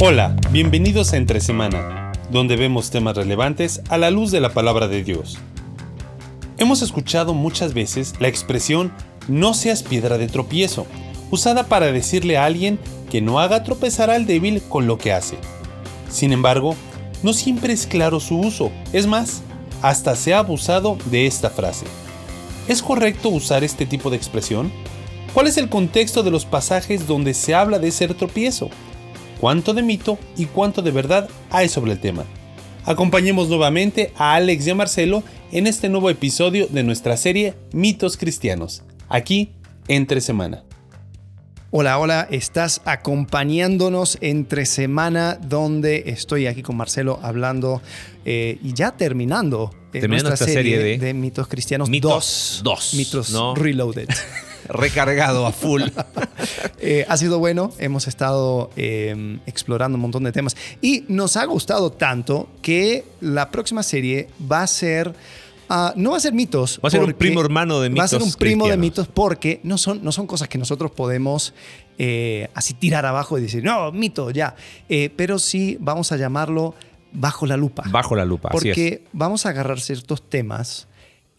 Hola, bienvenidos a Entre Semana, donde vemos temas relevantes a la luz de la palabra de Dios. Hemos escuchado muchas veces la expresión no seas piedra de tropiezo, usada para decirle a alguien que no haga tropezar al débil con lo que hace. Sin embargo, no siempre es claro su uso, es más, hasta se ha abusado de esta frase. ¿Es correcto usar este tipo de expresión? ¿Cuál es el contexto de los pasajes donde se habla de ser tropiezo? ¿Cuánto de mito y cuánto de verdad hay sobre el tema? Acompañemos nuevamente a Alex y a Marcelo en este nuevo episodio de nuestra serie Mitos Cristianos, aquí entre semana. Hola, hola, estás acompañándonos entre semana donde estoy aquí con Marcelo hablando eh, y ya terminando, eh, terminando nuestra serie, de, mitos cristianos mitos 2. Mitos Reloaded. Recargado a full. Eh, ha sido bueno, hemos estado em, explorando un montón de temas y nos ha gustado tanto que la próxima serie va a ser Ah, no va a ser mitos. Va a ser un primo hermano de mitos. Va a ser un primo de mitos porque no son, no son cosas que nosotros podemos eh, así tirar abajo y decir, no, mito, ya. Eh, pero sí vamos a llamarlo bajo la lupa. Bajo la lupa. Porque vamos a agarrar ciertos temas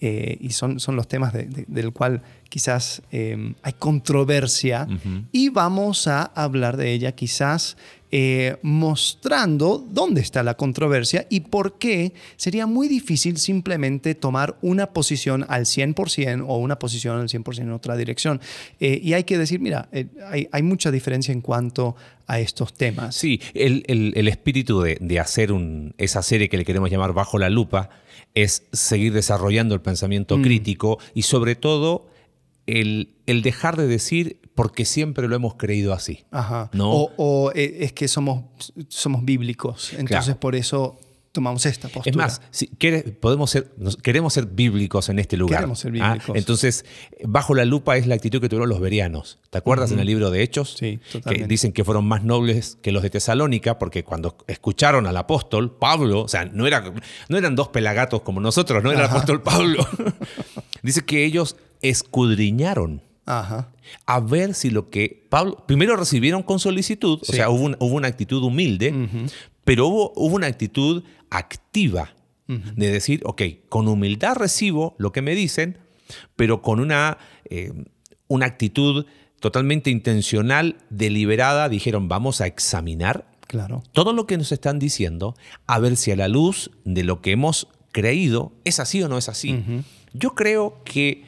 eh, y son, son los temas del cual quizás hay controversia y vamos a hablar de ella quizás eh, mostrando dónde está la controversia y por qué sería muy difícil simplemente tomar una posición al 100% o una posición al 100% en otra dirección. Eh, y hay que decir, mira, eh, hay, mucha diferencia en cuanto a estos temas. Sí, el, espíritu de, hacer esa serie que le queremos llamar Bajo la Lupa es seguir desarrollando el pensamiento mm. crítico y sobre todo el, el dejar de decir porque siempre lo hemos creído así. Ajá. ¿no? O, eh, es que somos, somos bíblicos, entonces por eso tomamos esta postura. Es más, si podemos ser, queremos ser bíblicos en este lugar. Queremos ser ¿ah? bíblicos. Entonces, bajo la lupa es la actitud que tuvieron los verianos. ¿Te acuerdas en el libro de Hechos? Sí, totalmente. Que dicen que fueron más nobles que los de Tesalónica, porque cuando escucharon al apóstol Pablo, o sea, no, era, no eran dos pelagatos como nosotros, no era el apóstol Pablo. Dice que ellos escudriñaron a ver si lo que Pablo, primero recibieron con solicitud, o sea, hubo, una actitud humilde, pero hubo, hubo, una actitud activa de decir, ok, con humildad recibo lo que me dicen, pero con una, eh, una actitud totalmente intencional, deliberada, dijeron, vamos a examinar claro. todo lo que nos están diciendo, a ver si a la luz de lo que hemos creído es así o no es así. Yo creo que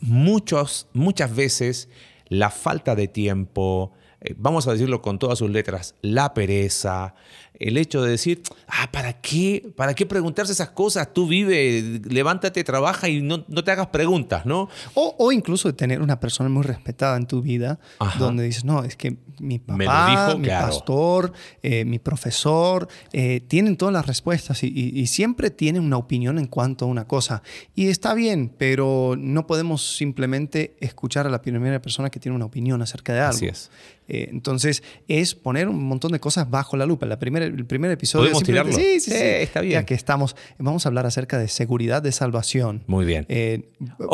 muchos, muchas veces la falta de tiempo, eh, vamos a decirlo con todas sus letras, la pereza, el hecho de decir, ah, ¿para qué? ¿Para qué preguntarse esas cosas? Tú vive, levántate, trabaja y no, te hagas preguntas, ¿no? O, o, incluso tener una persona muy respetada en tu vida, donde dices, no, es que mi papá, mi pastor, eh, mi profesor, eh, tienen todas las respuestas y, siempre tienen una opinión en cuanto a una cosa. Y está bien, pero no podemos simplemente escuchar a la primera persona que tiene una opinión acerca de algo. Así es. Eh, entonces, es poner un montón de cosas bajo la lupa. La primera, el primer episodio... ¿Podemos tirarlo? Sí, sí, sí, está bien. Ya que estamos, vamos a hablar acerca de seguridad de salvación. Muy bien.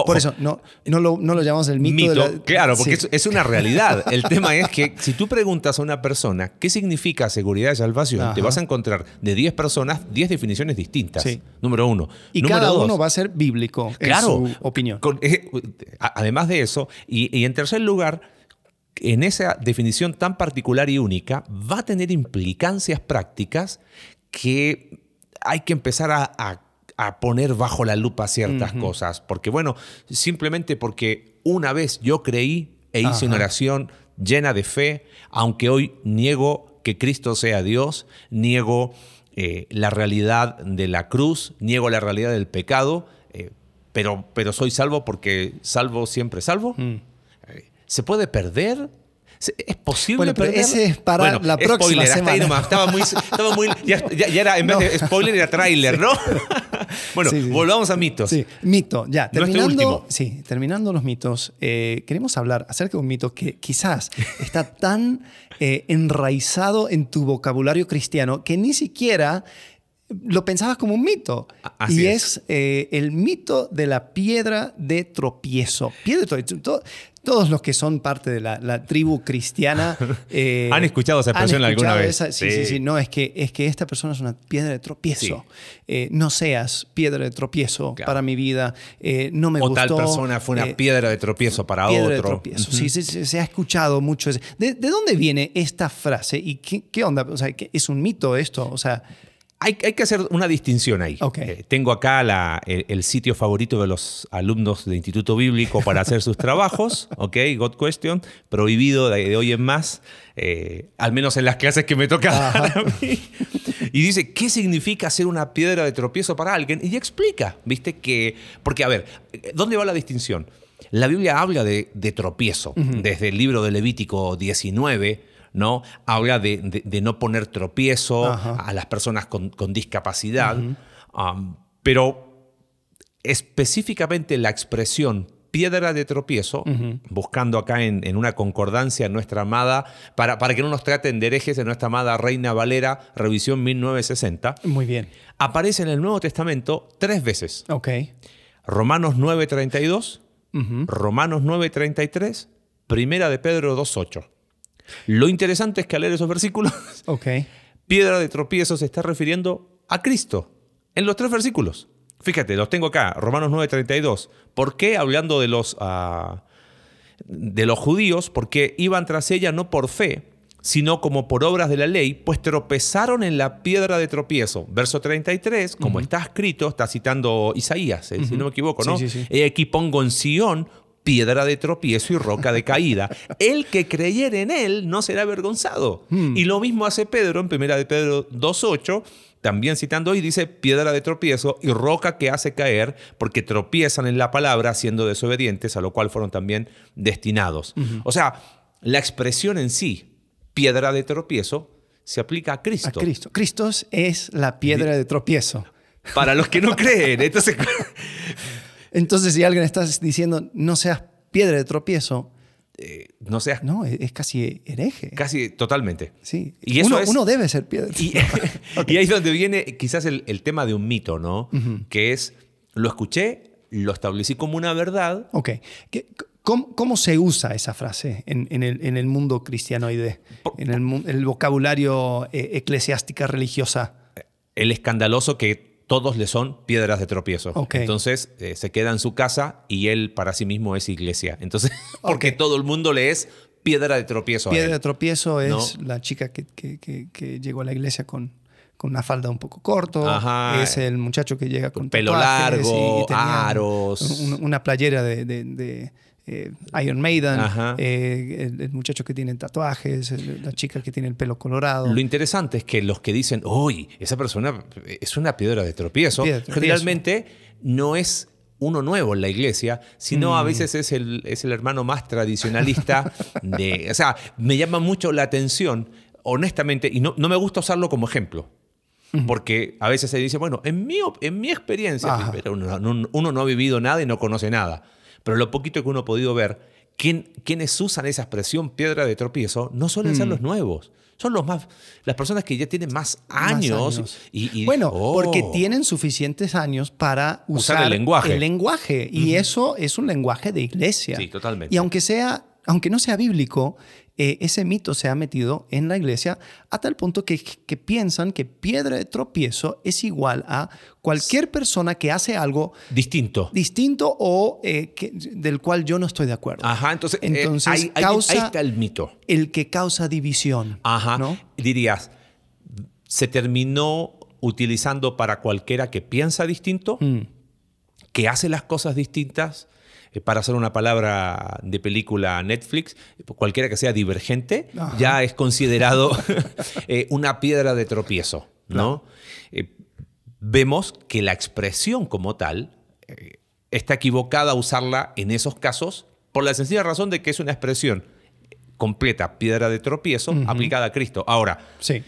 por eso, no, no, lo, no lo llamamos el mito. de claro, porque es, es, una realidad. El tema es que si tú preguntas a una persona qué significa seguridad de salvación, te vas a encontrar de 10 personas 10 definiciones distintas. Número uno. Y cada uno va a ser bíblico claro, en su opinión. Eh, además de eso, y, en tercer lugar, en esa definición tan particular y única, va a tener implicancias prácticas que hay que empezar a, poner bajo la lupa ciertas cosas. Porque, bueno, simplemente porque una vez yo creí e hice una oración llena de fe, aunque hoy niego que Cristo sea Dios, niego eh, la realidad de la cruz, niego la realidad del pecado, eh, pero, pero soy salvo porque salvo siempre salvo. Mm. ¿Se puede perder? ¿Es posible? Bueno, pero ese es para la próxima semana. Estaba muy, estaba muy ya, era, en vez de spoiler, era tráiler, ¿no? bueno, volvamos a mitos. Sí, mito, ya. Terminando, sí, terminando los mitos, eh, queremos hablar acerca de un mito que quizás está tan eh, enraizado en tu vocabulario cristiano que ni siquiera lo pensabas como un mito. Así y es, eh, el mito de la piedra de tropiezo. Piedra de tropiezo todos los que son parte de la, la tribu cristiana eh, Han escuchado esa expresión alguna vez. esa- sí, sí, Sí. sí. No, es que, es que esta persona es una piedra de tropiezo. Eh, no seas piedra de tropiezo Claro. para mi vida. Eh, no me o gustó. tal persona fue una piedra de tropiezo para piedra de otro. tropiezo. Sí, sí, sí, se ha escuchado mucho. ese- ¿De, de dónde viene esta frase? ¿Y qué, qué onda? O sea, ¿qué- ¿es un mito esto? O sea, Hay, hay que hacer una distinción ahí. Ok. Eh, tengo acá la- el, el sitio favorito de los alumnos de Instituto Bíblico para hacer sus trabajos, ¿ok? God Question, prohibido de, de hoy en más, eh, al menos en las clases que me toca dar a mí. Y dice, ¿qué significa ser una piedra de tropiezo para alguien? Y explica, ¿viste? Que, porque, a ver, ¿dónde va la distinción? La Biblia habla de, de tropiezo, desde el libro de Levítico 19, ¿no? Habla de, de- de no poner tropiezo Ajá. a las personas con, con discapacidad, um, pero específicamente la expresión piedra de tropiezo, buscando acá en, en una concordancia nuestra amada, para, para que no nos traten de herejes de nuestra amada Reina Valera, revisión 1960, muy bien. aparece en el Nuevo Testamento tres veces. Ok. Romanos 9.32, Ujú. Romanos 9.33, Primera de Pedro 2.8. Lo interesante es que al leer esos versículos, piedra de tropiezo se está refiriendo a Cristo en los tres versículos. Fíjate, los tengo acá, Romanos 9:32. ¿Por qué? Hablando de los, ah, de los judíos, porque iban tras ella no por fe, sino como por obras de la ley, pues tropezaron en la piedra de tropiezo. Verso 33, como está escrito, está citando Isaías, eh, si no me equivoco, ¿no? Sí, sí, sí. He aquí pongo en Sión piedra de tropiezo y roca de caída. El que creyere en él no será avergonzado. Y lo mismo hace Pedro en 1 de Pedro 2.8, también citando hoy, dice piedra de tropiezo y roca que hace caer, porque tropiezan en la palabra siendo desobedientes, a lo cual fueron también destinados. O sea, la expresión en sí, piedra de tropiezo, se aplica a A Cristo. Cristo. Cristo es la piedra de tropiezo. Para los que no creen. Entonces, Entonces, si alguien está diciendo no seas piedra de tropiezo, no seas no, es, es casi hereje. casi totalmente. Sí. Y eso uno, es- uno debe ser piedra. de Y, tropiezo. y ahí es donde viene quizás el, el tema de un mito, ¿no? Que es, lo escuché, lo establecí como una verdad. Ok. ¿Qué- ¿Cómo, cómo se usa esa frase en, en el, en el mundo cristianoide? Por- En el, vocabulario eh, eclesiástica religiosa. El escandaloso que todos le son piedras de tropiezo. Entonces eh, se queda en su casa y él para sí mismo es iglesia. Entonces, porque todo el mundo le es piedra de tropiezo. a Piedra de tropiezo es ¿No? la chica que, que- que- que llegó a la iglesia con, con una falda un poco corto. Ajá. Es el muchacho que llega con Pelo largo, y aros. un- una playera de, de- de, eh, Iron Maiden. Eh, el, el muchacho que tiene tatuajes. el- la chica que tiene el pelo colorado. Lo interesante es que los que dicen, uy, esa persona es una piedra de tropiezo, Piedra de tropiezo. generalmente no es uno nuevo en la iglesia, sino a Mm. veces es el, es el hermano más tradicionalista de... O sea, me llama mucho la atención, honestamente, y no, no me gusta usarlo como ejemplo. Porque a veces se dice, bueno, en mi, en mi experiencia, pero uno, no- uno no ha vivido nada y no conoce nada. Pero lo poquito que uno ha podido ver, quien- quienes usan esa expresión piedra de tropiezo no suelen ser los nuevos. Son los más, las personas que ya tienen más Más años. Y, y- bueno, oh. porque tienen suficientes años para Usar usar, el lenguaje. el lenguaje. Y eso es un lenguaje de iglesia. Sí, totalmente. Y aunque sea, aunque no sea bíblico, eh, ese mito se ha metido en la iglesia a tal punto que, que piensan que piedra de tropiezo es igual a cualquier persona que hace algo Distinto. distinto o eh, que- del cual yo no estoy de acuerdo. Ajá, entonces, eh, Entonces, ahí, ahí- causa- ahí está el mito. El que causa división. Ajá. ¿no? Dirías, se terminó utilizando para cualquiera que piensa distinto, Mm. que hace las cosas distintas, eh, para hacer una palabra de película Netflix, cualquiera que sea divergente, Ajá. ya es considerado eh, una piedra de tropiezo, ¿no? Eh, vemos que la expresión como tal eh, está equivocada usarla en esos casos por la sencilla razón de que es una expresión completa, piedra de tropiezo, aplicada a Cristo. Ahora, Sí.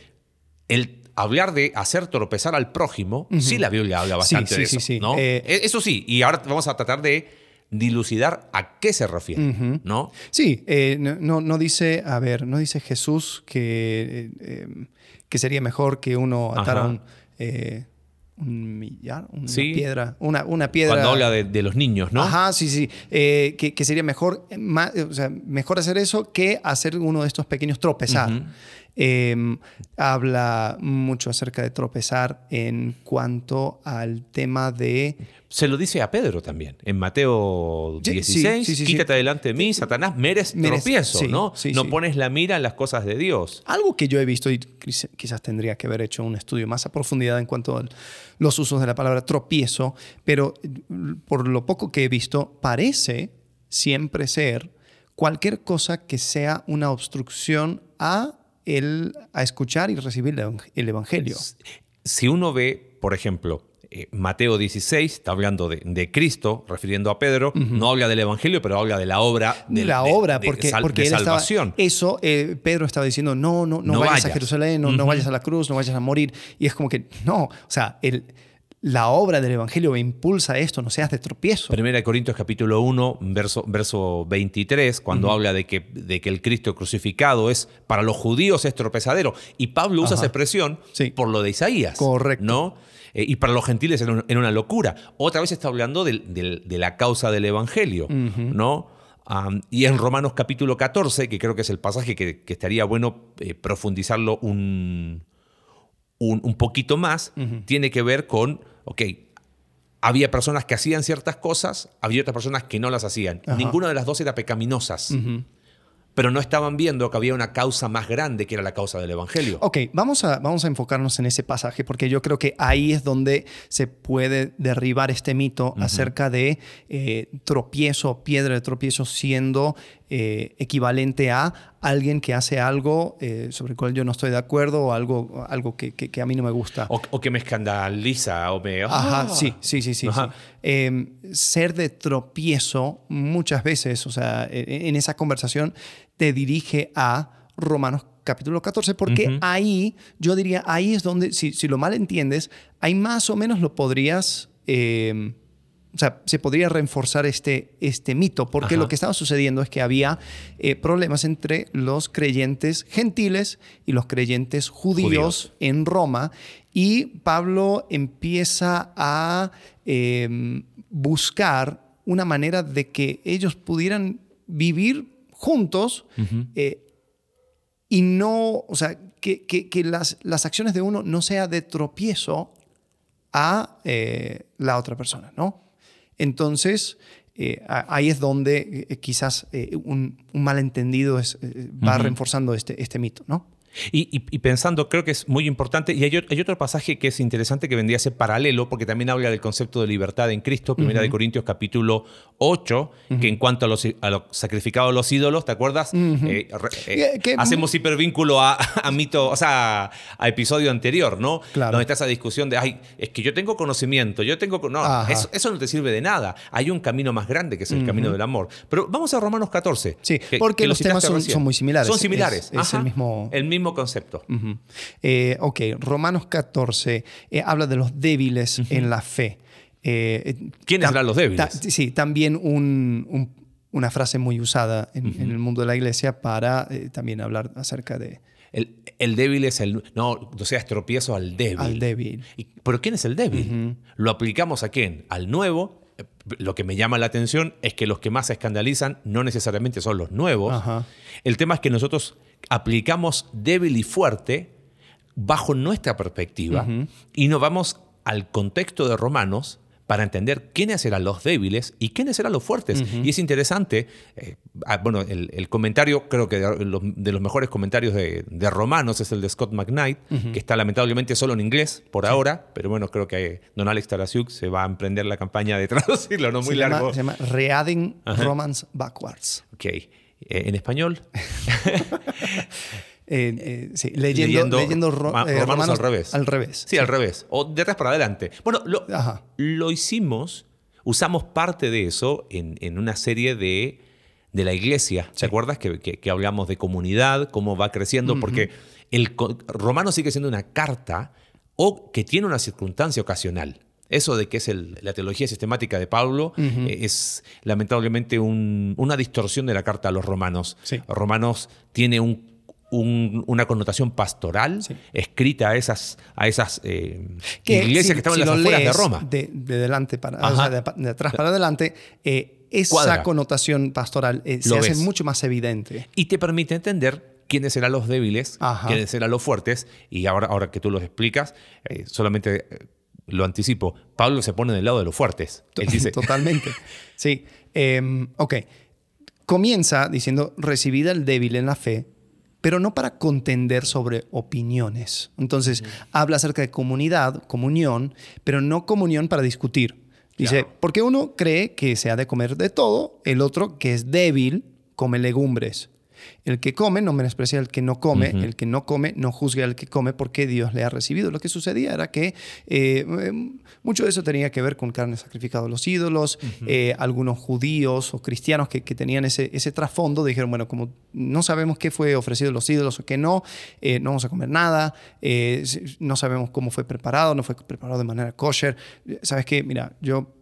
el hablar de hacer tropezar al prójimo, sí la Biblia habla bastante sí, de eso, sí. ¿no? Eh, E- eso sí, y ahora vamos a tratar de dilucidar a qué se refiere, ¿no? Sí, eh, no, no- dice, a ver, no dice Jesús que, eh, eh, que sería mejor que uno atara Ajá. un, eh, un millar, una Sí. piedra, una, una piedra. Cuando habla de, de los niños, ¿no? Ajá, sí, sí. Eh, que, que sería mejor, ma- o sea, mejor hacer eso que hacer uno de estos pequeños tropezar. Eh, habla mucho acerca de tropezar en cuanto al tema de Se lo dice a Pedro también, en Mateo Sí, 16, sí, sí, sí, quítate sí. delante de mí, Satanás, me eres Me eres- tropiezo, ¿no? no pones la mira en las cosas de Dios. algo que yo he visto y quiz- quizás tendría que haber hecho un estudio más a profundidad en cuanto a los usos de la palabra tropiezo, pero eh, por lo poco que he visto, parece siempre ser cualquier cosa que sea una obstrucción a, el, a escuchar y recibir el evang- el evangelio. Si uno ve, por ejemplo, eh, Mateo 16, está hablando de, de Cristo, refiriendo a Pedro, no habla del Evangelio, pero habla de la obra de la de- obra, de porque, sal- porque él estaba- salvación. eso, eh, Pedro estaba diciendo, no, no, no, No vayas, a. Jerusalén, no, no vayas a la cruz, no vayas a morir. Y es como que, no, o sea, el, la obra del Evangelio me impulsa a esto, no seas de tropiezo. Primera de Corintios capítulo 1, verso, verso 23, cuando habla de que, de que el Cristo crucificado es, para los judíos es tropezadero. Y Pablo usa Ajá. esa expresión Sí. por lo de Isaías. Correcto. ¿no? Eh, y para los gentiles era, un- era una locura. Otra vez está hablando del- de la causa del Evangelio. ¿no? Y en Romanos capítulo 14, que creo que es el pasaje que, que estaría bueno eh, profundizarlo un, un, un poquito más, tiene que ver con, ok, había personas que hacían ciertas cosas, había otras personas que no las hacían. Ajá. Ninguna de las dos era pecaminosas, pero no estaban viendo que había una causa más grande que era la causa del Evangelio. Ok, vamos a, vamos a enfocarnos en ese pasaje porque yo creo que ahí es donde se puede derribar este mito acerca de eh, tropiezo, piedra de tropiezo siendo eh, equivalente a alguien que hace algo eh, sobre el cual yo no estoy de acuerdo o algo, algo que, que- que a mí no me gusta. O, o que me escandaliza o me... Ajá, ¡Ah! sí, sí, sí, sí. Eh, ser de tropiezo muchas veces, o sea, e- en esa conversación te dirige a Romanos capítulo 14, porque ahí, yo diría, ahí es donde, si, si lo mal entiendes, ahí más o menos lo podrías... eh, o sea, se podría reforzar este, este mito, porque Ajá. lo que estaba sucediendo es que había eh, problemas entre los creyentes gentiles y los creyentes judíos, Judíos. en Roma, y Pablo empieza a eh, buscar una manera de que ellos pudieran vivir juntos eh, y no, o sea, que, que- que las, las acciones de uno no sea de tropiezo a eh, la otra persona, ¿no? Entonces, eh, ahí es donde eh, quizás eh, un, un malentendido es, va reforzando este, este mito, ¿no? Y, y- y pensando, creo que es muy importante, y hay, hay otro pasaje que es interesante que vendría a ser paralelo, porque también habla del concepto de libertad en Cristo, Primera de Corintios capítulo 8, que en cuanto a los, a lo sacrificado a los ídolos, ¿te acuerdas? Eh, re- eh, Que- que- hacemos hipervínculo a, a mito, o sea, a, episodio anterior, ¿no? Claro. Donde está esa discusión de, ay, es que yo tengo conocimiento, yo tengo... con-". No, eso, eso no te sirve de nada. Hay un camino más grande que es el camino del amor. Pero vamos a Romanos 14. Sí, que- porque que lo los temas son- son muy similares. Son similares. Es- es el mismo- El mismo concepto. Eh, ok, Romanos 14 eh, habla de los débiles en la fe. Eh, ¿Quiénes eran los débiles? ta- sí, también un- un- una frase muy usada en, en el mundo de la iglesia para eh, también hablar acerca de El, el débil es el. No, o sea, tropiezo al débil. al débil. Y- ¿Pero quién es el débil? ¿Lo aplicamos a quién? Al nuevo. Lo que me llama la atención es que los que más se escandalizan no necesariamente son los nuevos. Ajá. El tema es que nosotros aplicamos débil y fuerte bajo nuestra perspectiva y nos vamos al contexto de Romanos para entender quiénes eran los débiles y quiénes eran los fuertes. Y es interesante, eh, ah, bueno, el, el comentario, creo que de los, de los mejores comentarios de, de Romanos es el de Scott McKnight, que está lamentablemente solo en inglés por ahora, pero bueno, creo que Don Alex Tarasiuk se va a emprender la campaña de traducirlo, no muy se, llama, largo. se llama Reading Romans Backwards. Ok, Eh, en español. Eh, eh, sí, leyendo, leyendo, ro- Ma- eh, romanos al revés. Al revés. Sí, al revés. O de atrás para adelante. Bueno, lo, hicimos, usamos parte de eso en, en una serie de, de la iglesia. ¿Te acuerdas que, que- que hablamos de comunidad, cómo va creciendo? Porque el romano sigue siendo una carta o que tiene una circunstancia ocasional. Eso de que es el- la teología sistemática de Pablo eh, es lamentablemente un- una distorsión de la carta a los romanos. Sí. Romanos tiene un, un- una connotación pastoral escrita a esas, a esas eh, Que iglesias si- que estaban si en las afueras de Roma. De, de delante para, Ajá. o sea, de, atrás para adelante, eh, esa Cuadra. connotación pastoral eh, se hace mucho más evidente. y te permite entender quiénes eran los débiles, Ajá. quiénes eran los fuertes, y ahora, ahora que tú los explicas, solamente lo anticipo, Pablo se pone del lado de los fuertes. Él dice, Totalmente. Sí. Em, ok. Comienza diciendo, recibida el débil en la fe, pero no para contender sobre opiniones. Entonces, habla acerca de comunidad, comunión, pero no comunión para discutir. Dice, Claro. porque uno cree que se ha de comer de todo, el otro que es débil come legumbres. El que come no menosprecia al que no come, el que no come no juzga al que come porque Dios le ha recibido. Lo que sucedía era que eh, eh, mucho de eso tenía que ver con carne sacrificada a los ídolos. Eh, algunos judíos o cristianos que, que tenían ese, ese trasfondo dijeron, bueno, como no sabemos qué fue ofrecido a los ídolos o qué no, eh, no vamos a comer nada, eh, no sabemos cómo fue preparado, no fue preparado de manera kosher. ¿Sabes qué? Mira, yo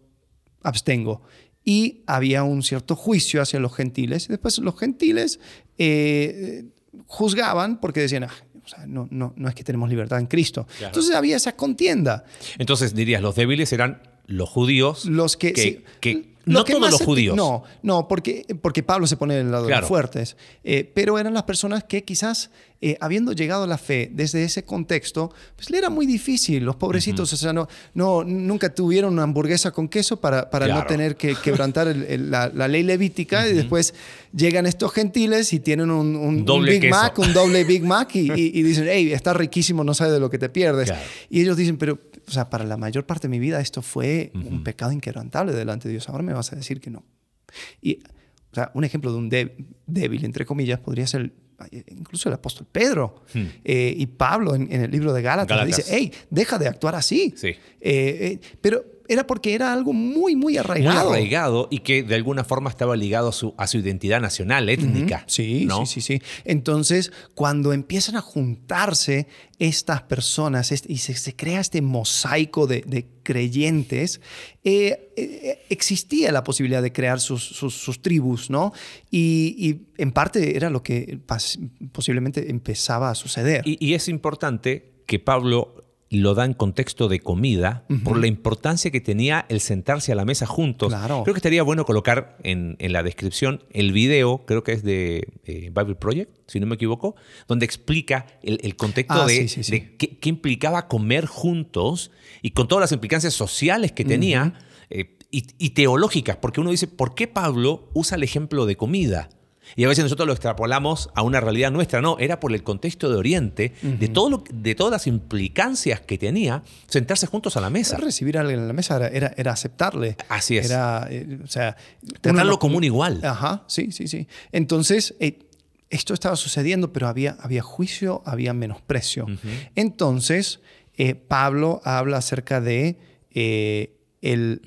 abstengo. Y había un cierto juicio hacia los gentiles. Y después los gentiles eh, juzgaban porque decían, "Ah, o sea, no, no, no es que tenemos libertad en Cristo. Claro. Entonces había esa contienda. entonces dirías, los débiles eran los judíos, Los que, sí, que- lo no que todos los judíos. No, no, porque, porque Pablo se pone del lado de los fuertes. Eh, pero eran las personas que quizás, eh, habiendo llegado a la fe desde ese contexto, pues le era muy difícil. Los pobrecitos, o sea, no, no, nunca tuvieron una hamburguesa con queso para, para no Claro. tener que quebrantar el- el- la, la ley levítica. Y después llegan estos gentiles y tienen un, un- un Doble Big queso. Mac, un doble Big Mac y, y- y dicen, hey, está riquísimo, no sabes de lo que te pierdes. Claro. Y ellos dicen, pero, o sea, para la mayor parte de mi vida esto fue un pecado inquebrantable delante de Dios. Ahora me vas a decir que no. Y, o sea, un ejemplo de un dé- débil, entre comillas, podría ser incluso el apóstol Pedro Eh, y Pablo en, en el libro de Gálatas, Gálatas. dice, hey, deja de actuar así. Sí. Eh, eh, pero era porque era algo muy, muy muy arraigado. arraigado y que de alguna forma estaba ligado a su, a su identidad nacional, étnica. Sí, ¿no? sí, sí, sí. Entonces, cuando empiezan a juntarse estas personas est- y se, se crea este mosaico de, de creyentes, eh, eh, existía la posibilidad de crear sus, sus- sus tribus, ¿no? Y, y en parte era lo que posiblemente empezaba a suceder. Y, y es importante que Pablo lo da en contexto de comida por la importancia que tenía el sentarse a la mesa juntos. Claro. Creo que estaría bueno colocar en, en la descripción el video, creo que es de eh, Bible Project, si no me equivoco, donde explica el, el contexto Ah, de, sí, sí, sí. de qué, qué implicaba comer juntos y con todas las implicancias sociales que tenía eh, y, y teológicas, porque uno dice, ¿por qué Pablo usa el ejemplo de comida? Y a veces nosotros lo extrapolamos a una realidad nuestra. No, era por el contexto de Oriente, de, todo lo- de todas las implicancias que tenía sentarse juntos a la mesa. Recibir a alguien en la mesa era, era, era aceptarle. Así es. Era, eh, o sea, Tratarlo no- como un igual. Ajá, sí, sí, sí. Entonces, eh, esto estaba sucediendo, pero había, había juicio, había menosprecio. Entonces, eh, Pablo habla acerca de el, el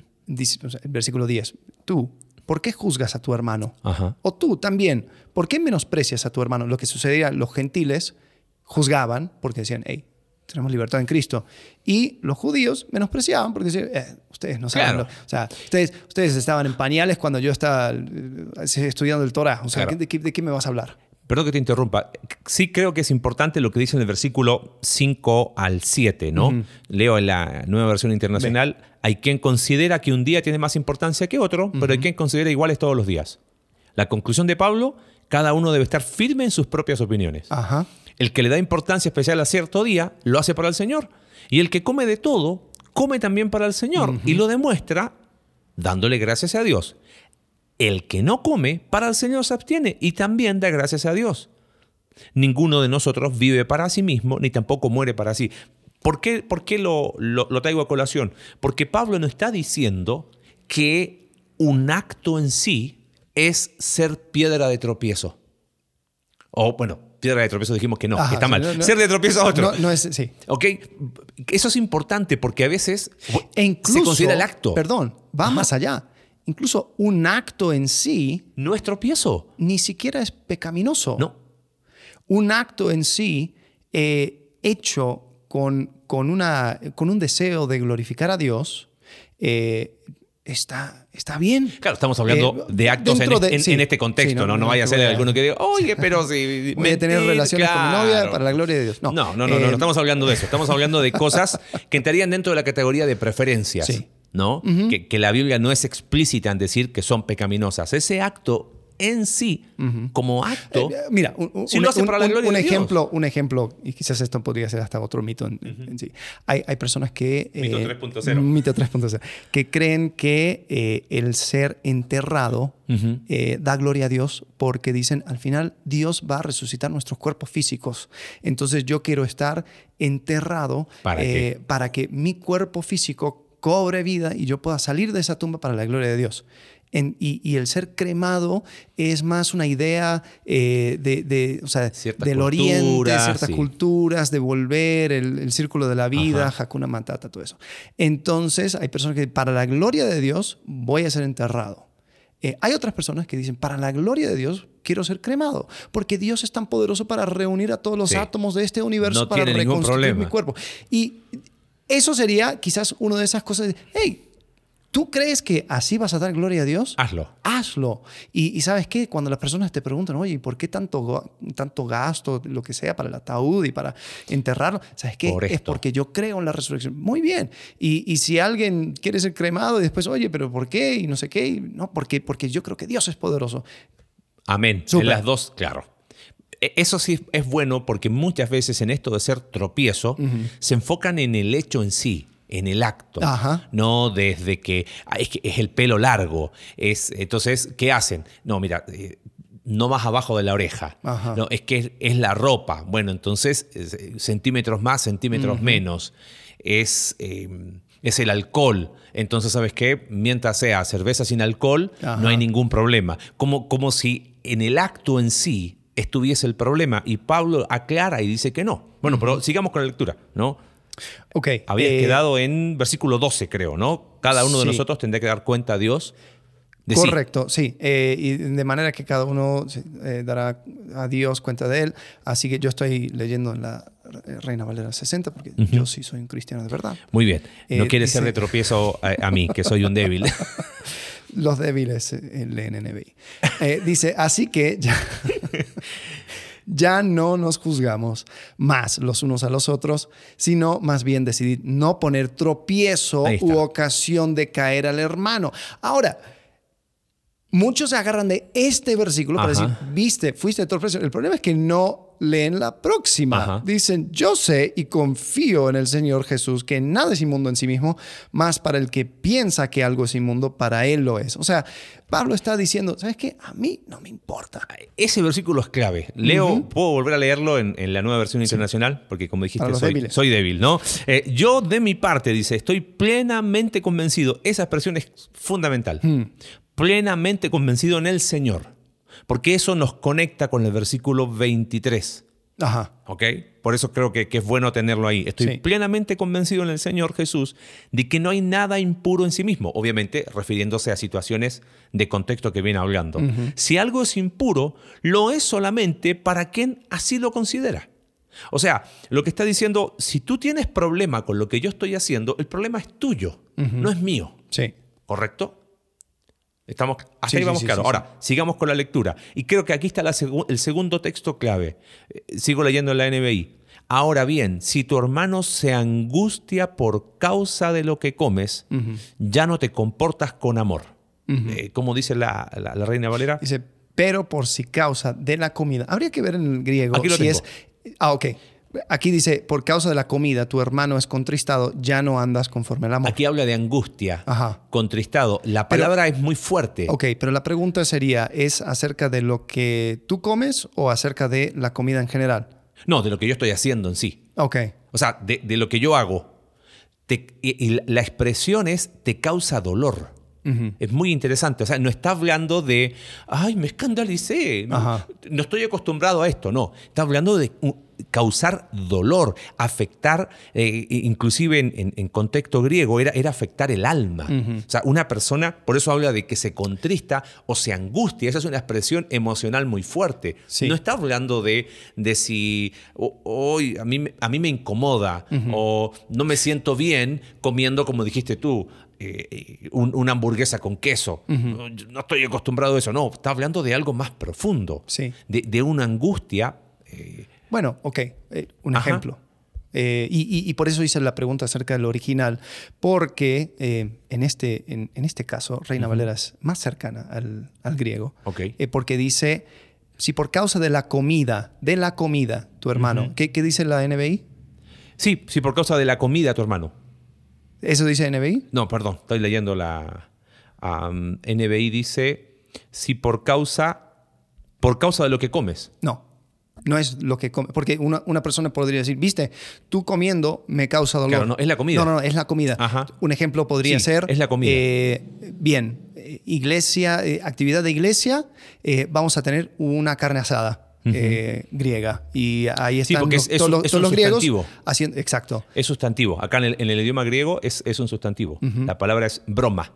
versículo 10. Tú, ¿por qué juzgas a tu hermano? Ajá. O tú también, ¿por qué menosprecias a tu hermano? Lo que sucedía, los gentiles juzgaban porque decían, hey, tenemos libertad en Cristo. Y los judíos menospreciaban porque decían, "Eh, ustedes no saben. Claro. lo- o sea, ustedes, ustedes estaban en pañales cuando yo estaba eh, estudiando el Torah. O sea, Claro. ¿de, qué, de qué me vas a hablar? Perdón que te interrumpa. Sí creo que es importante lo que dice en el versículo 5 al 7, ¿no? Leo en la nueva versión internacional. Hay quien considera que un día tiene más importancia que otro, pero hay quien considera iguales todos los días. La conclusión de Pablo, cada uno debe estar firme en sus propias opiniones. Ajá. El que le da importancia especial a cierto día, lo hace para el Señor. Y el que come de todo, come también para el Señor. Y lo demuestra dándole gracias a Dios. El que no come, para el Señor se abstiene y también da gracias a Dios. Ninguno de nosotros vive para sí mismo, ni tampoco muere para sí. ¿Por qué, por qué lo, lo- lo traigo a colación? Porque Pablo no está diciendo que un acto en sí es ser piedra de tropiezo. O bueno, piedra de tropiezo dijimos que no, Ajá, que está mal. no, no. ser de tropiezo a otro. No, no es, sí. ¿Ok? Eso es importante porque a veces E incluso, se considera el acto. Perdón, va más allá. Incluso un acto en sí No es tropiezo. ni siquiera es pecaminoso. No. un acto en sí eh, hecho con, con, una, con un deseo de glorificar a Dios eh, está, está bien. Claro, estamos hablando Eh, de actos en, de- en- sí. en este contexto, Sí, ¿no? no, No, no vaya a ser alguno que diga, oye, pero si. Voy a tener relaciones con mi novia claro". para la gloria de Dios. No, No, no, no, no, no estamos hablando de eso. Estamos hablando de cosas que entrarían dentro de la categoría de preferencias. Sí. ¿No? que, que la Biblia no es explícita en decir que son pecaminosas. Ese acto en sí, como acto. Eh, Mira, un, un- Si lo hace un- para la un- gloria un de Dios. ejemplo, un ejemplo, y quizás esto podría ser hasta otro mito en, en sí. Hay, hay personas que... Mito eh, 3.0. Mito 3.0. Que creen que eh, el ser enterrado eh, da gloria a Dios porque dicen, al final Dios va a resucitar nuestros cuerpos físicos. Entonces yo quiero estar enterrado ¿Para eh, para que mi cuerpo físico cobre vida y yo pueda salir de esa tumba para la gloria de Dios. En- y, y el ser cremado es más una idea eh, de, de, o sea, Ciertas del oriente, ciertas sí. culturas, de volver, el, el círculo de la vida, Ajá. Hakuna Matata, todo eso. Entonces hay personas que para la gloria de Dios voy a ser enterrado. Eh, hay otras personas que dicen, para la gloria de Dios quiero ser cremado, porque Dios es tan poderoso para reunir a todos los Sí. átomos de este universo No para reconstruir mi cuerpo. Y eso sería quizás una de esas cosas de, hey, ¿tú crees que así vas a dar gloria a Dios? Hazlo. Hazlo. Y, y sabes qué, cuando las personas te preguntan, oye, ¿y ¿por qué tanto, tanto gasto, lo que sea, para el ataúd y para enterrarlo? ¿Sabes qué? Por es porque yo creo en la resurrección. Muy bien. Y, y si alguien quiere ser cremado y después, oye, ¿pero por qué? Y no sé qué. y no, porque, porque yo creo que Dios es poderoso. Amén. Súper. En las dos, claro. E- Eso sí es bueno porque muchas veces en esto de ser tropiezo se enfocan en el hecho en sí, en el acto. Ajá. No desde que, "Ah, es que es el pelo largo. Es, entonces, ¿qué hacen? No, mira, eh, no más abajo de la oreja. Ajá. No, es que es, es la ropa. Bueno, entonces, es, eh, centímetros más, centímetros menos. Es, eh, es el alcohol. Entonces, ¿sabes qué? Mientras sea cerveza sin alcohol, Ajá. no hay ningún problema. Como, como si en el acto en sí estuviese el problema. Y Pablo aclara y dice que no. Bueno, pero sigamos con la lectura, ¿no? Ok. Habías eh, quedado en versículo 12, creo, ¿no? Cada uno de nosotros tendría que dar cuenta a Dios de. Correcto, sí. Eh, y de manera que cada uno eh, dará a Dios cuenta de él. Así que yo estoy leyendo en la eh, Reina Valera 60 porque yo sí soy un cristiano de verdad. Muy bien. No Eh, quieres ser dice- de tropiezo a, a mí, que soy un débil. Los débiles eh, leen NBI. Eh, dice, así que ya, ya no nos juzgamos más los unos a los otros, sino más bien decidir no poner tropiezo u ocasión de caer al hermano. Ahora, muchos se agarran de este versículo para decir, viste, fuiste tropiezo. El problema es que no leen la próxima. Ajá. Dicen, yo sé y confío en el Señor Jesús que nada es inmundo en sí mismo, más para el que piensa que algo es inmundo, para él lo es. O sea, Pablo está diciendo, ¿sabes qué? A mí no me importa. Ese versículo es clave. Leo, puedo volver a leerlo en, en la nueva versión internacional, porque como dijiste, soy, soy débil, ¿no? Eh, yo de mi parte, dice, estoy plenamente convencido. Esa expresión es fundamental. Plenamente convencido en el Señor. Porque eso nos conecta con el versículo 23. Ajá. ¿Ok? Por eso creo que, que es bueno tenerlo ahí. Estoy Sí. plenamente convencido en el Señor Jesús de que no hay nada impuro en sí mismo, obviamente refiriéndose a situaciones de contexto que viene hablando. Si algo es impuro, lo es solamente para quien así lo considera. O sea, lo que está diciendo, si tú tienes problema con lo que yo estoy haciendo, el problema es tuyo, no es mío. Sí. ¿Correcto? Estamos, hasta Sí, ahí vamos sí, claro. sí, Ahora, sigamos con la lectura. Y creo que aquí está la segu- el segundo texto clave. Eh, Sigo leyendo en la NBI. Ahora bien, si tu hermano se angustia por causa de lo que comes, ya no te comportas con amor. Eh, como dice la, la- la Reina Valera. Dice, pero por si causa de la comida. Habría que ver en el griego Aquí lo si tengo. es. Ah, ok. Aquí dice, por causa de la comida, tu hermano es contristado, ya no andas conforme al amor. Aquí habla de angustia, Ajá. contristado. La Pero- palabra es muy fuerte. Ok, pero la pregunta sería, ¿es acerca de lo que tú comes o acerca de la comida en general? No, de lo que yo estoy haciendo en sí. Ok, O sea, de, de lo que yo hago. Te- y, y la expresión es te causa dolor. Es muy interesante. O sea, no está hablando de, ay, me escandalicé. No, no estoy acostumbrado a esto. No. Está hablando de causar dolor, afectar, eh, inclusive en, en- en contexto griego, era, era afectar el alma. O sea, una persona, por eso habla de que se contrista o se angustia. Esa es una expresión emocional muy fuerte. Sí. No está hablando de, de si "O- hoy a, mí, me- a mí me incomoda o no me siento bien comiendo como dijiste tú. eh, un- una hamburguesa con queso. No, estoy acostumbrado a eso. No, está hablando de algo más profundo. Sí. De, de una angustia. eh, Bueno, ok, eh, un Ajá. ejemplo. Eh, y, y- y por eso hice la pregunta acerca del original, porque eh, en, este, en, en este caso Reina Valera es más cercana al, al griego, Ok. Eh, porque dice, si por causa de la comida, de la comida, tu hermano, ¿qué, qué dice la NBI? sí, sí, por causa de la comida, tu hermano. ¿Eso dice NBI? No, perdón, estoy leyendo la NBI dice si por causa por causa de lo que comes. No, no es lo que come. Porque una, una persona podría decir, viste, tú comiendo me causa dolor. Claro, no, es la comida. No, no, no, es la comida. Ajá. Un ejemplo podría Sí, ser... es la comida. eh, bien, eh, iglesia, eh, actividad de iglesia, eh, vamos a tener una carne asada. griega y ahí Sí, están porque los- es- es todos los, es todos un los griegos haciendo exacto Es sustantivo. Acá en el, en el idioma griego es, es un sustantivo. La palabra es broma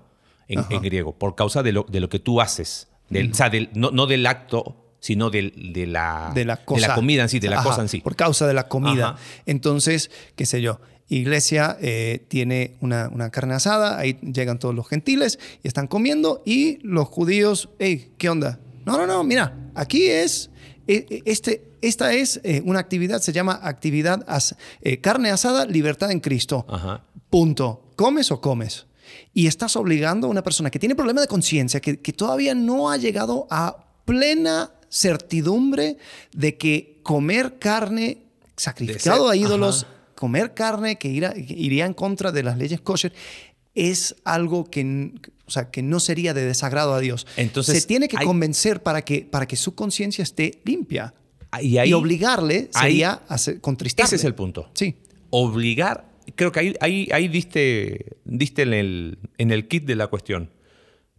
en, en griego, por causa de lo, de lo que tú haces. Del- O sea, del- no, no del acto, sino de, la, de la cosa comida en sí, de la Ajá, cosa en sí. por causa de la comida Ajá. entonces qué sé yo iglesia eh, tiene una, una carne asada ahí llegan todos los gentiles y están comiendo y los judíos hey qué onda no no no mira aquí es eh, eh, este esta es eh, una actividad se llama actividad as- eh, carne asada libertad en Cristo Ajá. Punto. ¿Comes o comes? Y estás obligando a una persona que tiene problema de conciencia, que, que todavía no ha llegado a plena certidumbre de que comer carne sacrificado a ídolos, ajá. comer carne que, iría en contra de las leyes kosher, es algo que, o sea, que no sería de desagrado a Dios. Entonces, Se tiene que hay- convencer para que, para que su conciencia esté limpia. Y, ahí, y obligarle ahí- sería hacer, contristarle. ese es el punto. Sí. Obligar, creo que ahí, ahí, ahí diste, diste en, el, en el kit de la cuestión.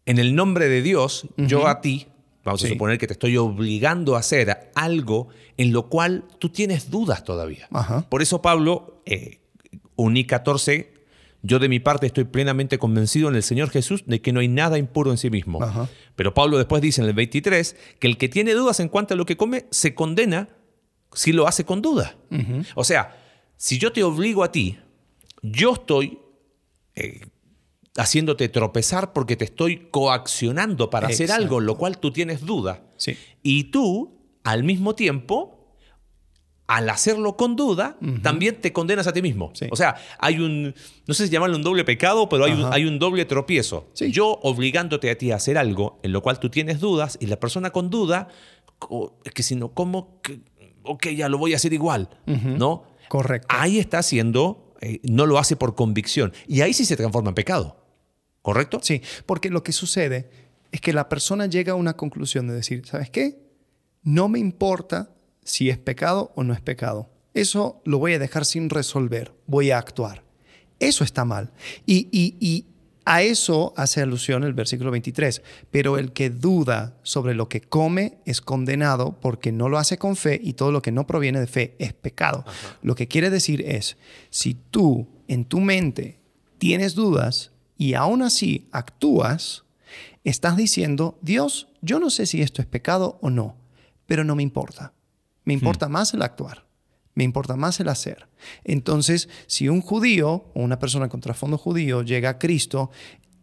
En el nombre de Dios, yo a ti, vamos Sí. a suponer que te estoy obligando a hacer algo en lo cual tú tienes dudas todavía. Ajá. Por eso Pablo, eh, uní 14, yo de mi parte estoy plenamente convencido en el Señor Jesús de que no hay nada impuro en sí mismo. Ajá. Pero Pablo después dice en el 23 que el que tiene dudas en cuanto a lo que come se condena si lo hace con duda. O sea, si yo te obligo a ti, yo estoy eh, haciéndote tropezar porque te estoy coaccionando para hacer algo en lo cual tú tienes duda. Sí. Y tú, al mismo tiempo, al hacerlo con duda, también te condenas a ti mismo. Sí. O sea, hay un, no sé si llamarlo un doble pecado, pero hay un, hay un doble tropiezo. Sí. Yo obligándote a ti a hacer algo en lo cual tú tienes dudas y la persona con duda, es que si no, ¿cómo? que- ok, ya lo voy a hacer igual, ¿no? Correcto. Ahí está haciendo, eh, no lo hace por convicción. Y ahí sí se transforma en pecado. ¿Correcto? Sí, porque lo que sucede es que la persona llega a una conclusión de decir, ¿sabes qué? No me importa si es pecado o no es pecado. Eso lo voy a dejar sin resolver. Voy a actuar. Eso está mal. Y, y- y a eso hace alusión el versículo 23. Pero el que duda sobre lo que come es condenado porque no lo hace con fe y todo lo que no proviene de fe es pecado. Lo que quiere decir es, si tú en tu mente tienes dudas y aún así actúas, estás diciendo, Dios, yo no sé si esto es pecado o no, pero no me importa. Me importa más el actuar. Me importa más el hacer. Entonces, si un judío o una persona con trasfondo judío llega a Cristo,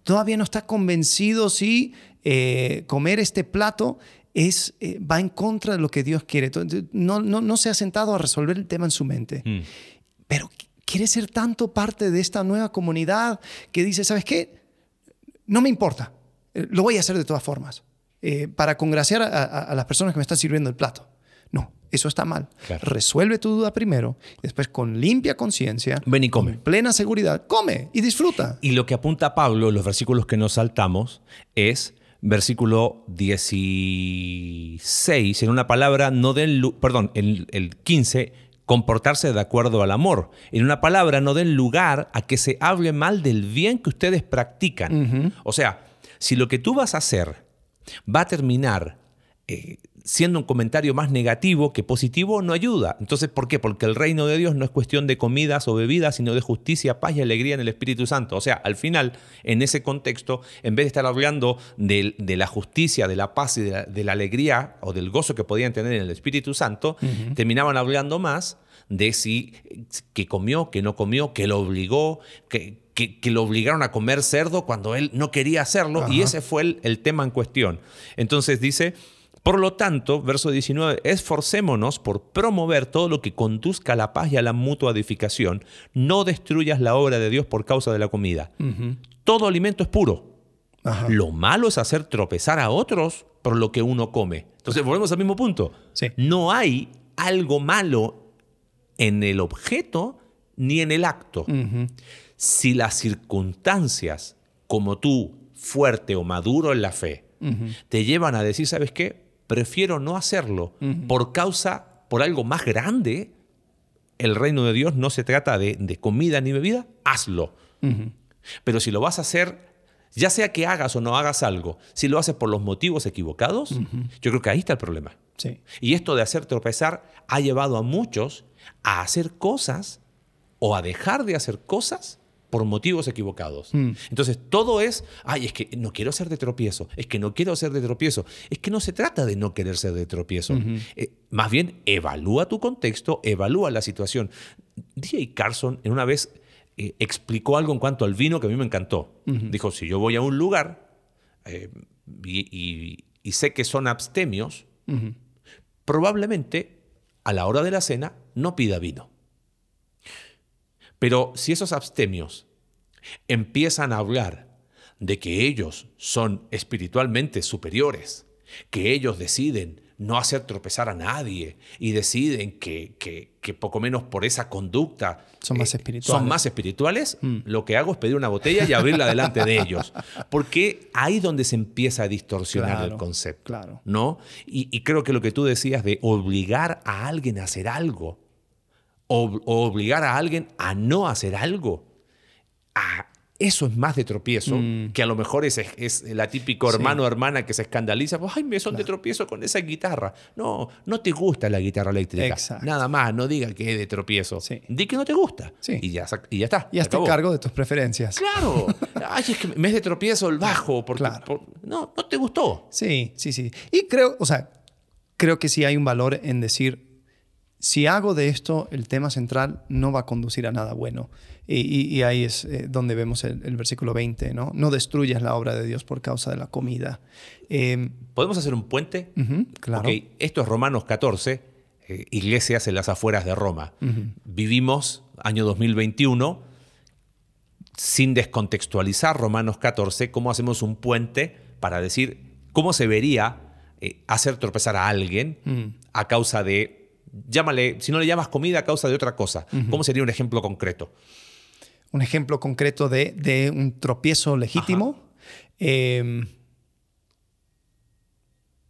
todavía no está convencido si eh, comer este plato es, eh, va en contra de lo que Dios quiere. No, no, no se ha sentado a resolver el tema en su mente Mm. Pero qu- quiere ser tanto parte de esta nueva comunidad que dice, ¿sabes qué? No me importa, eh, lo voy a hacer de todas formas, eh, para congraciar a, a- a las personas que me están sirviendo el plato. No, eso está mal. Claro. Resuelve tu duda primero, después con limpia conciencia, Ven y come. con plena seguridad, come y disfruta. Y lo que apunta Pablo, los versículos que nos saltamos, es versículo 16, en una palabra, no den, perdón, el, el 15, comportarse de acuerdo al amor. En una palabra, no den lugar a que se hable mal del bien que ustedes practican. O sea, si lo que tú vas a hacer va a terminar eh, siendo un comentario más negativo que positivo, no ayuda. Entonces, ¿por qué? Porque el reino de Dios no es cuestión de comidas o bebidas, sino de justicia, paz y alegría en el Espíritu Santo. O sea, al final, en ese contexto, en vez de estar hablando de, de la justicia, de la paz y de la, de la alegría o del gozo que podían tener en el Espíritu Santo, terminaban hablando más de si que comió, que no comió, que lo obligó, que, que, lo obligaron a comer cerdo cuando él no quería hacerlo y ese fue el, el tema en cuestión. Entonces dice, por lo tanto, verso 19, esforcémonos por promover todo lo que conduzca a la paz y a la mutua edificación. No destruyas la obra de Dios por causa de la comida. Todo alimento es puro. Lo malo es hacer tropezar a otros por lo que uno come. Entonces, volvemos al mismo punto. No hay algo malo en el objeto ni en el acto. Si las circunstancias, como tú, fuerte o maduro en la fe, te llevan a decir, ¿sabes qué? Prefiero no hacerlo por causa, por algo más grande. El reino de Dios no se trata de, comida ni bebida, hazlo. Pero si lo vas a hacer, ya sea que hagas o no hagas algo, si lo haces por los motivos equivocados, yo creo que ahí está el problema. Y esto de hacer tropezar ha llevado a muchos a hacer cosas o a dejar de hacer cosas por motivos equivocados. Mm. Entonces, todo es, ay, es que no quiero ser de tropiezo, es que no quiero ser de tropiezo. Es que no se trata de no querer ser de tropiezo. Eh, más bien, evalúa tu contexto, evalúa la situación. D.A. Carson en una vez eh, explicó algo en cuanto al vino que a mí me encantó. Dijo, si yo voy a un lugar eh, y, sé que son abstemios, probablemente a la hora de la cena no pida vino. Pero si esos abstemios empiezan a hablar de que ellos son espiritualmente superiores, que ellos deciden no hacer tropezar a nadie y deciden que, que, poco menos por esa conducta son más eh, espirituales, son más espirituales mm. lo que hago es pedir una botella y abrirla delante de ellos. Porque ahí donde se empieza a distorsionar el concepto. Claro. ¿no? Y, y creo que lo que tú decías de obligar a alguien a hacer algo o, obligar a alguien a no hacer algo. Ah, eso es más de tropiezo mm. que a lo mejor es, es la típico hermano o hermana que se escandaliza. Pues, Ay, me son de tropiezo con esa guitarra. No, no te gusta la guitarra eléctrica. Nada más, no diga que es de tropiezo. Di que no te gusta. Y, ya, y ya está. Y hazte cargo de tus preferencias. Claro. Ay, es que me es de tropiezo el bajo. Porque, no, no te gustó. Sí, sí, sí. Y creo, o sea, creo que sí hay un valor en decir, si hago de esto el tema central, no va a conducir a nada bueno. Y, ahí es eh, donde vemos el, versículo 20, ¿no? No destruyas la obra de Dios por causa de la comida. Em, ¿Podemos hacer un puente? claro. Esto es Romanos 14, eh, iglesias en las afueras de Roma. Vivimos año 2021, sin descontextualizar Romanos 14, ¿cómo hacemos un puente para decir cómo se vería eh, hacer tropezar a alguien a causa de llámale, si no le llamas comida a causa de otra cosa, ¿cómo sería un ejemplo concreto? Un ejemplo concreto de, un tropiezo legítimo. Em,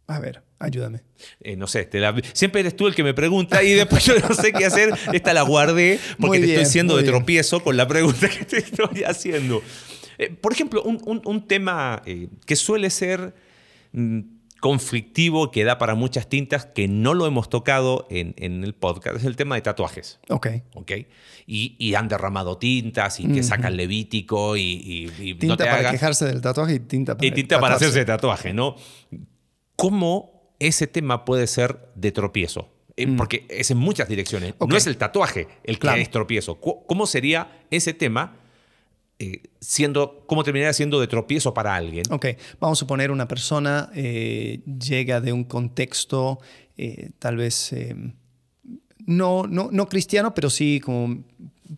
a ver, ayúdame. Eh, no sé, siempre eres tú el que me pregunta y después yo no sé qué hacer. Esta la guardé porque te estoy siendo de tropiezo con la pregunta que te estoy haciendo. Eh, por ejemplo, un, tema eh, que suele ser mm, conflictivo que da para muchas tintas que no lo hemos tocado en, el podcast es el tema de tatuajes. Ok. okay? Y, han derramado tintas y que sacan levítico y, tinta para quejarse del tatuaje y tinta para, y tinta para hacerse tatuaje, ¿no? ¿Cómo ese tema puede ser de tropiezo? Eh, mm. Porque es en muchas direcciones. No es el tatuaje el que es tropiezo. ¿Cómo sería ese tema eh, siendo, cómo terminaría siendo de tropiezo para alguien. Ok, vamos a suponer una persona eh, llega de un contexto eh, tal vez no, no, no, cristiano, pero sí como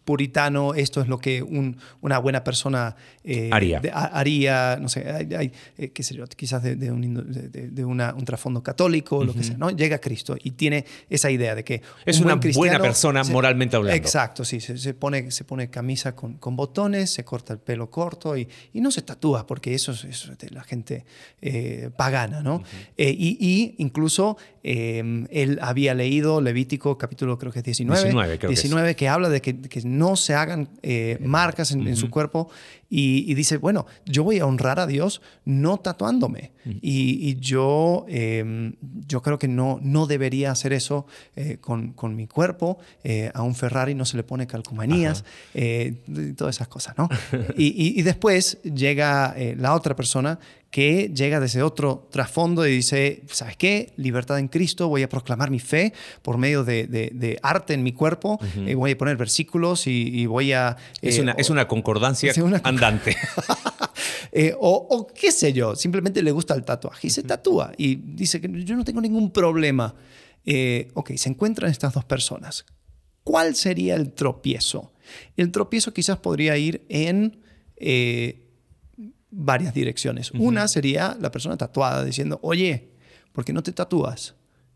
puritano, esto es lo que una buena persona eh, haría. haría, no sé, hay, eh, qué sé yo, quizás de, un, de, un trasfondo católico, lo que sea, ¿no? Llega a Cristo y tiene esa idea de que es una buena persona moralmente hablando. Exacto, sí, se, pone, se pone camisa con, con, botones, se corta el pelo corto y, y no se tatúa porque eso es, de la gente eh, pagana, ¿no? y, y, incluso él había leído Levítico capítulo creo que es 19, 19, que, habla de que, que no se hagan eh, marcas en, su cuerpo y, dice, bueno, yo voy a honrar a Dios no tatuándome. y, yo, em, yo creo que no, no debería hacer eso eh, con, con, mi cuerpo. Eh, a un Ferrari no se le pone calcomanías, todas esas cosas, ¿no? y, y, después llega la otra persona que llega desde otro trasfondo y dice, ¿sabes qué? Libertad en Cristo, voy a proclamar mi fe por medio de, arte en mi cuerpo, eh, voy a poner versículos y, voy a... es, una, es una concordancia andante. o, qué sé yo, simplemente le gusta el tatuaje y se tatúa y dice que yo no tengo ningún problema. ok, se encuentran estas dos personas. ¿Cuál sería el tropiezo? El tropiezo quizás podría ir en eh, varias direcciones. Una sería la persona tatuada diciendo, oye, ¿por qué no te tatúas?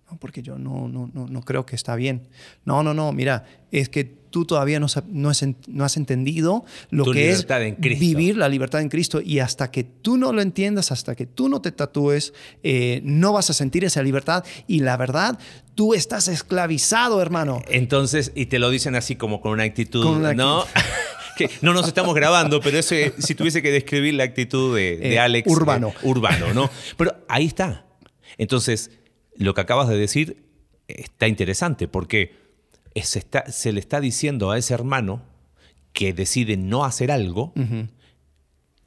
No, porque yo no, no, no, creo que está bien. No, no, no, mira, es que tú todavía no, no, has, entendido lo que es vivir la libertad en Cristo y hasta que tú no lo entiendas, hasta que tú no te tatúes, eh, no vas a sentir esa libertad y la verdad, tú estás esclavizado, hermano. Entonces, y te lo dicen así como con una actitud, ¿no? Que no nos estamos grabando, pero eso, si tuviese que describir la actitud de, eh, Alex. Urbano. Eh, urbano, ¿no? Pero ahí está. Entonces, lo que acabas de decir está interesante porque se, está, se le está diciendo a ese hermano que decide no hacer algo,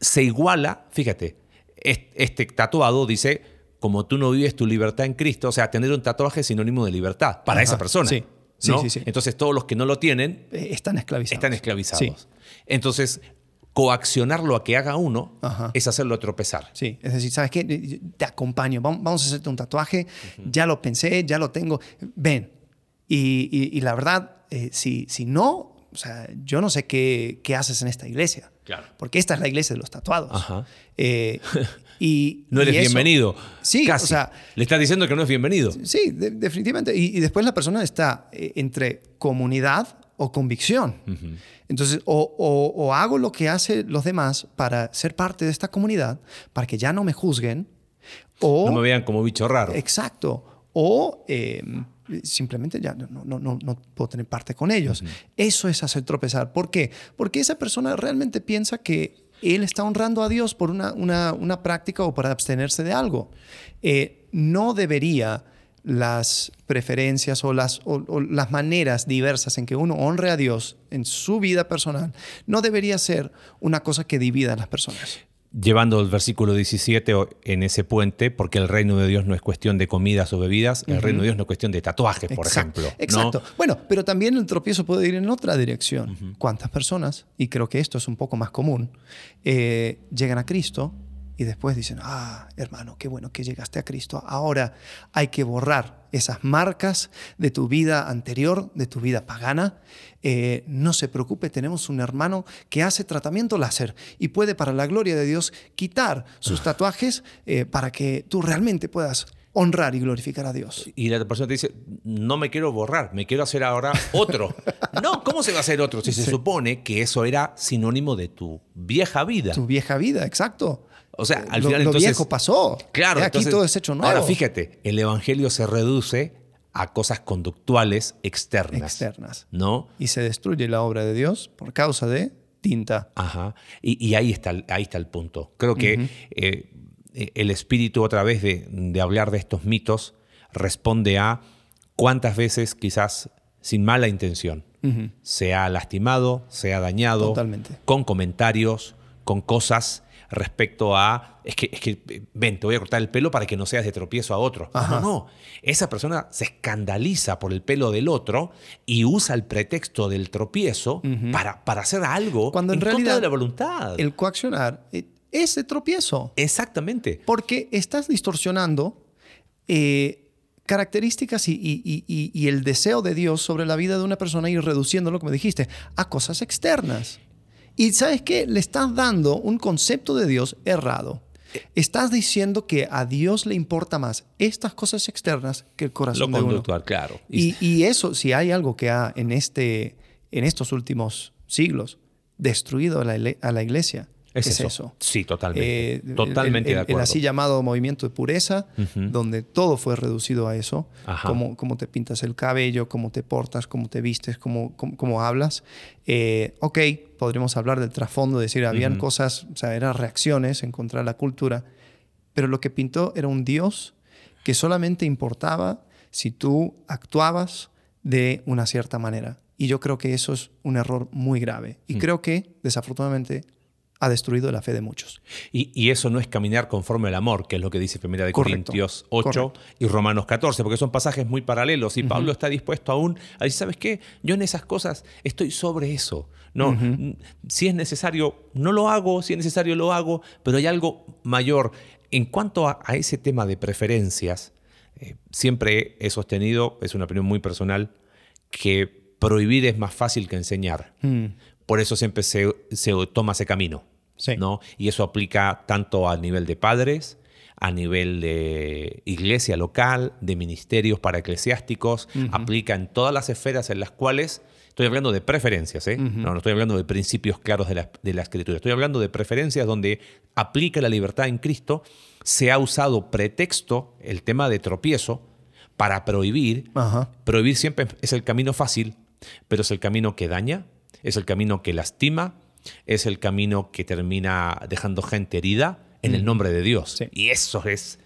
se iguala, fíjate, este tatuado dice, como tú no vives tu libertad en Cristo, o sea, tener un tatuaje es sinónimo de libertad para esa persona. Sí. Sí, sí, Entonces todos los que no lo tienen eh, están esclavizados. Están esclavizados. Entonces, coaccionarlo a que haga uno es hacerlo tropezar. Sí, es decir, ¿sabes qué? Te acompaño, vamos a hacerte un tatuaje, ya lo pensé, ya lo tengo, ven. Y, la verdad, eh, si, si no, o sea, yo no sé qué, qué haces en esta iglesia. Claro. Porque esta es la iglesia de los tatuados. Eh, y, no eres bienvenido. Sí, Casi. o sea. Le estás diciendo que no es bienvenido. Sí, definitivamente. Y, después la persona está eh, entre comunidad o convicción. Entonces, o, hago lo que hacen los demás para ser parte de esta comunidad, para que ya no me juzguen, o... No me vean como bicho raro. Exacto. O em, simplemente ya no, no, no, no, puedo tener parte con ellos. Eso es hacer tropezar. ¿Por qué? Porque esa persona realmente piensa que él está honrando a Dios por una, una, una práctica o para abstenerse de algo. Eh, no debería las preferencias o las, o, las maneras diversas en que uno honre a Dios en su vida personal, no debería ser una cosa que divida a las personas llevando el versículo 17 en ese puente, porque el reino de Dios no es cuestión de comidas o bebidas, el reino de Dios no es cuestión de tatuajes, por ejemplo. Exacto. Bueno, pero también el tropiezo puede ir en otra dirección. ¿Cuántas personas, y creo que esto es un poco más común, eh, llegan a Cristo y después dicen, ah, hermano, qué bueno que llegaste a Cristo. Ahora hay que borrar esas marcas de tu vida anterior, de tu vida pagana. Eh, no se preocupe, tenemos un hermano que hace tratamiento láser y puede, para la gloria de Dios, quitar sus ah. tatuajes eh, para que tú realmente puedas honrar y glorificar a Dios. Y la persona te dice, no me quiero borrar, me quiero hacer ahora otro. no, ¿cómo se va a hacer otro? Si se supone que eso era sinónimo de tu vieja vida. Tu vieja vida, exacto. O sea, al final lo, viejo pasó. Claro. aquí todo es hecho nuevo. Ahora fíjate, el evangelio se reduce a cosas conductuales externas. Externas. ¿No? Y se destruye la obra de Dios por causa de tinta. Ajá. Y, ahí, está, ahí está el punto. Creo que eh, el espíritu, otra vez, de, de hablar de estos mitos, responde a cuántas veces, quizás sin mala intención, se ha lastimado, se ha dañado, Totalmente. con comentarios, con cosas respecto a, es que, es que, ven, te voy a cortar el pelo para que no seas de tropiezo a otro. No, no, esa persona se escandaliza por el pelo del otro y usa el pretexto del tropiezo para, para hacer algo Cuando en, realidad, contra de la voluntad. El coaccionar eh, es de tropiezo. Exactamente. Porque estás distorsionando eh, características y, y, el deseo de Dios sobre la vida de una persona y reduciéndolo, como dijiste, a cosas externas. Y sabes qué? Le estás dando un concepto de Dios errado. Estás diciendo que a Dios le importa más estas cosas externas que el corazón de uno. claro. Y, y, eso, si hay algo que ha en, este, en estos últimos siglos destruido a la, a la iglesia, es, eso. Sí, totalmente. Eh, totalmente el, de acuerdo. El así llamado movimiento de pureza, donde todo fue reducido a eso. Cómo, cómo, te pintas el cabello, cómo te portas, cómo te vistes, cómo, cómo, hablas. Eh, ok, podríamos hablar del trasfondo, decir, habían cosas, o sea, eran reacciones en contra de la cultura, pero lo que pintó era un Dios que solamente importaba si tú actuabas de una cierta manera. Y yo creo que eso es un error muy grave. Y mm. creo que, desafortunadamente, ha destruido la fe de muchos. Y, eso no es caminar conforme al amor, que es lo que dice 1 de Corintios 8 y Romanos 14, porque son pasajes muy paralelos. Y Pablo está dispuesto aún a decir, ¿sabes qué? Yo en esas cosas estoy sobre eso. No, Si es necesario, no lo hago, si es necesario, lo hago, pero hay algo mayor. En cuanto a, ese tema de preferencias, eh, siempre he sostenido, es una opinión muy personal, que prohibir es más fácil que enseñar. Mm. Por eso siempre se, se toma ese camino. ¿No? Y eso aplica tanto a nivel de padres, a nivel de iglesia local, de ministerios para eclesiásticos, aplica en todas las esferas en las cuales, estoy hablando de preferencias, ¿eh? no, no estoy hablando de principios claros de la, de la escritura, estoy hablando de preferencias donde aplica la libertad en Cristo, se ha usado pretexto, el tema de tropiezo, para prohibir. Prohibir siempre es el camino fácil, pero es el camino que daña, es el camino que lastima, es el camino que termina dejando gente herida en el mm. nombre de Dios. Y eso es,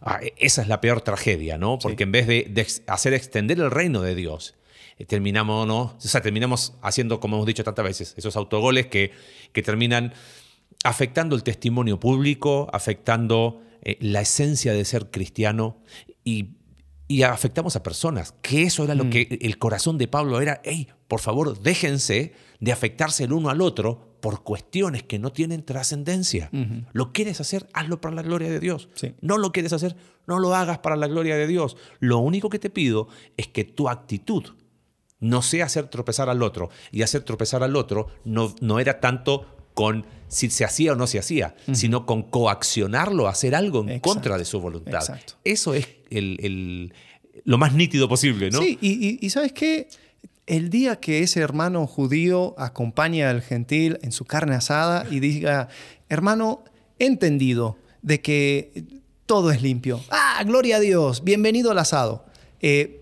ah, esa es la peor tragedia, ¿no? Porque en vez de, hacer extender el reino de Dios, eh, terminamos, ¿no? o terminamos haciendo, como hemos dicho tantas veces, esos autogoles que, que terminan afectando el testimonio público, afectando eh, la esencia de ser cristiano y y afectamos a personas, que eso era lo mm. que el corazón de Pablo era, hey, por favor, déjense de afectarse el uno al otro por cuestiones que no tienen trascendencia. Lo quieres hacer, hazlo para la gloria de Dios. No lo quieres hacer, no lo hagas para la gloria de Dios. Lo único que te pido es que tu actitud no sea hacer tropezar al otro. Y hacer tropezar al otro no, no era tanto con si se hacía o no se hacía, sino con coaccionarlo a hacer algo en contra de su voluntad. Eso es el, lo más nítido posible, ¿no? Sí, y, sabes qué? El día que ese hermano judío acompaña al gentil en su carne asada y diga, hermano, he entendido de que todo es limpio. Ah, gloria a Dios, bienvenido al asado. Eh,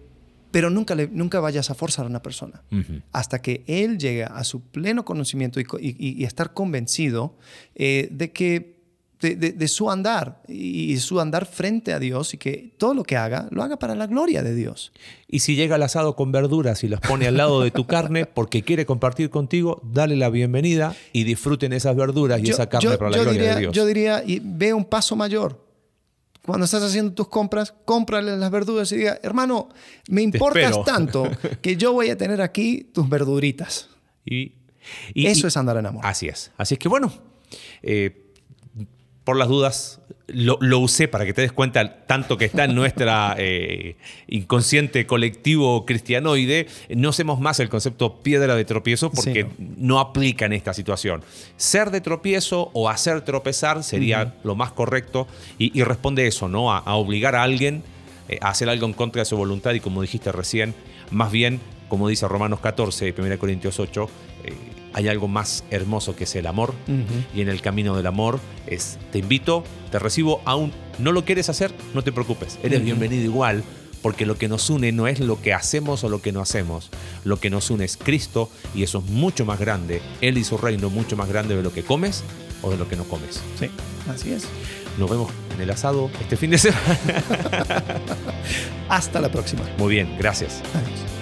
pero nunca, le, nunca vayas a forzar a una persona hasta que él llegue a su pleno conocimiento y, estar convencido eh, de que de, su andar y su andar frente a Dios y que todo lo que haga lo haga para la gloria de Dios. Y si llega al asado con verduras y las pone al lado de tu carne porque quiere compartir contigo, dale la bienvenida y disfruten esas verduras y esa carne para la gloria de Dios. Yo diría, y ve un paso mayor cuando estás haciendo tus compras, cómprale las verduras y diga, hermano, me importas tanto que yo voy a tener aquí tus verduritas. Y, eso es andar en amor. Así es. Así es que bueno, eh, por las dudas, lo, usé para que te des cuenta tanto que está en nuestra eh, inconsciente colectivo cristianoide. No hacemos más el concepto piedra de tropiezo porque no. aplica en esta situación. Ser de tropiezo o hacer tropezar sería lo más correcto y, responde eso, ¿no? A, obligar a alguien eh, a hacer algo en contra de su voluntad y como dijiste recién, más bien, como dice Romanos 14 y 1 Corintios 8, hay algo más hermoso que es el amor. Y en el camino del amor es, te invito, te recibo, aún no lo quieres hacer, no te preocupes, eres bienvenido igual, porque lo que nos une no es lo que hacemos o lo que no hacemos, lo que nos une es Cristo y eso es mucho más grande, Él y su reino mucho más grande de lo que comes o de lo que no comes. Sí, así es. Nos vemos en el asado este fin de semana. Hasta la próxima. Muy bien, gracias. Adiós.